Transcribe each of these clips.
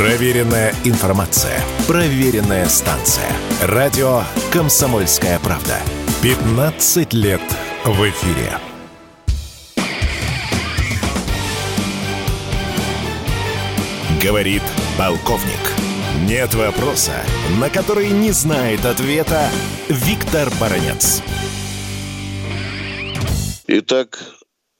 Проверенная информация. Проверенная станция. Радио «Комсомольская правда». 15 лет в эфире. Говорит полковник. Нет вопроса, на который не знает ответа Виктор Баранец. Итак,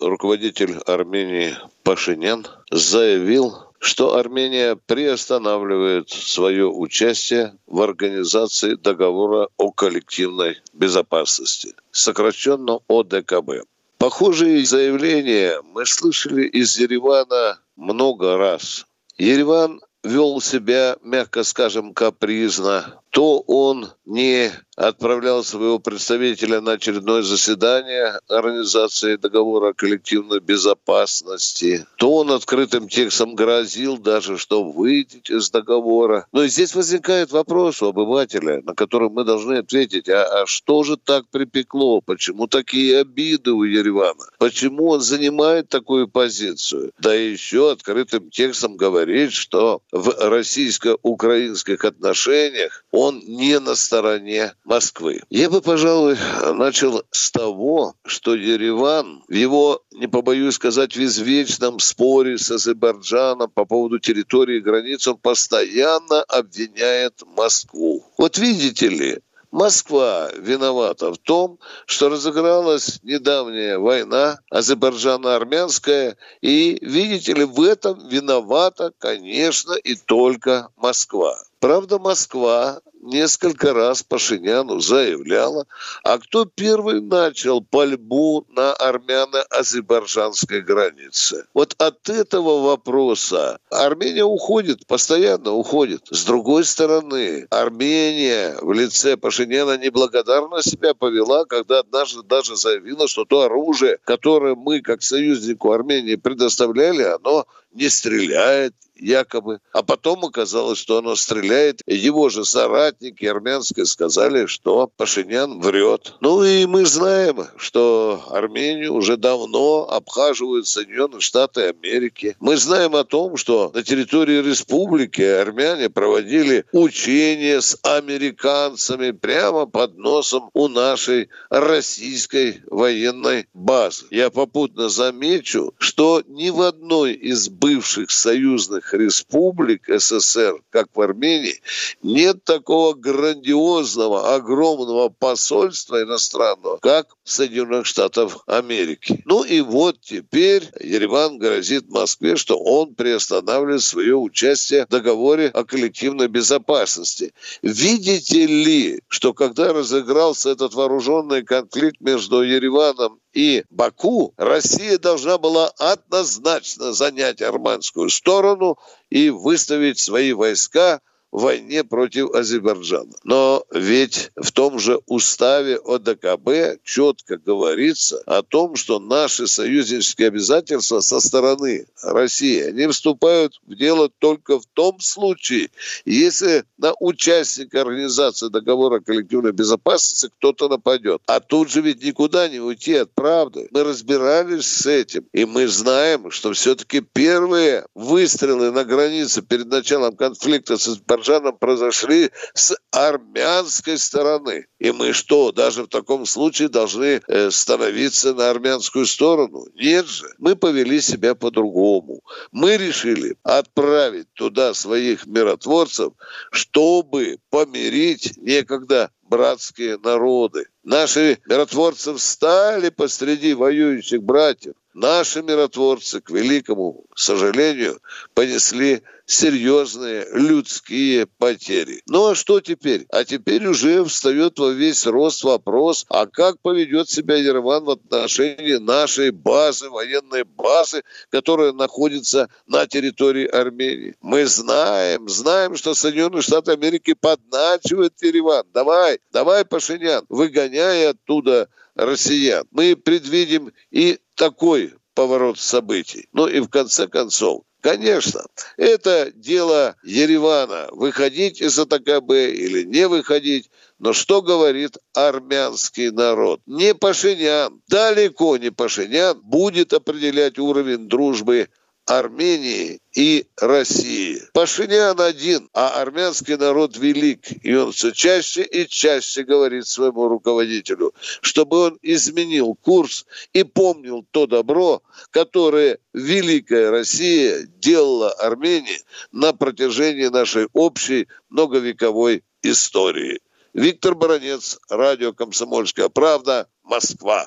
руководитель Армении Пашинян заявил, что Армения приостанавливает свое участие в организации договора о коллективной безопасности, сокращенно ОДКБ. Похожие заявления мы слышали из Еревана много раз. Ереван вел себя, мягко скажем, капризно, то он не отправлял своего представителя на очередное заседание Организации договора о коллективной безопасности, то он открытым текстом грозил даже, что выйдет из договора. Но здесь возникает вопрос у обывателя, на который мы должны ответить, а, а что же так припекло? Почему такие обиды у Еревана? Почему он занимает такую позицию? Да еще открытым текстом говорит, что в российско-украинских отношениях он не на стороне Москвы. Я бы, пожалуй, начал с того, что Ереван в его, не побоюсь сказать, в извечном споре с Азербайджаном по поводу территории и границ, он постоянно обвиняет Москву. Вот видите ли, Москва виновата в том, что разыгралась недавняя война азербайджано-армянская, и, видите ли, в этом виновата, конечно, и только Москва. Правда, Москва несколько раз Пашиняну заявляла, а кто первый начал пальбу на армяно-азербайджанской границе? Вот от этого вопроса Армения уходит, постоянно уходит. С другой стороны, Армения в лице Пашиняна неблагодарно себя повела, когда однажды даже заявила, что то оружие, которое мы как союзнику Армении предоставляли, оно не стреляет, якобы. А потом оказалось, что оно стреляет. Его же соратники армянские сказали, что Пашинян врет. Ну и мы знаем, что Армению уже давно обхаживают Соединенные Штаты Америки. Мы знаем о том, что на территории республики армяне проводили учения с американцами прямо под носом у нашей российской военной базы. Я попутно замечу, что ни в одной из бывших союзных республик СССР, как в Армении, нет такого грандиозного, огромного посольства иностранного, как Соединенных Штатов Америки. Ну и вот теперь Ереван грозит Москве, что он приостанавливает свое участие в договоре о коллективной безопасности. Видите ли, что когда разыгрался этот вооруженный конфликт между Ереваном и Баку, Россия должна была однозначно занять армянскую сторону и выставить свои войска войне против Азербайджана. Но ведь в том же уставе ОДКБ четко говорится о том, что наши союзнические обязательства со стороны России, они вступают в дело только в том случае, если на участника организации договора коллективной безопасности кто-то нападет. А тут же ведь никуда не уйти от правды. Мы разбирались с этим, и мы знаем, что все-таки первые выстрелы на границе перед началом конфликта с Азербайджаном азербайджаном произошли с армянской стороны. И мы что, даже в таком случае должны э, становиться на армянскую сторону? Нет же. Мы повели себя по-другому. Мы решили отправить туда своих миротворцев, чтобы помирить некогда братские народы. Наши миротворцы встали посреди воюющих братьев. Наши миротворцы, к великому сожалению, понесли серьезные людские потери. Ну а что теперь? А теперь уже встает во весь рост вопрос, а как поведет себя Ереван в отношении нашей базы, военной базы, которая находится на территории Армении. Мы знаем, знаем, что Соединенные Штаты Америки подначивают Ереван. Давай, давай, Пашинян, выгоняй оттуда россиян. Мы предвидим и такой поворот событий. Ну и в конце концов, Конечно, это дело Еревана, выходить из АТКБ или не выходить. Но что говорит армянский народ? Не Пашинян, далеко не Пашинян будет определять уровень дружбы Армении и России. Пашинян один, а армянский народ велик. И он все чаще и чаще говорит своему руководителю, чтобы он изменил курс и помнил то добро, которое Великая Россия делала Армении на протяжении нашей общей многовековой истории. Виктор Баранец, радио «Комсомольская правда», Москва.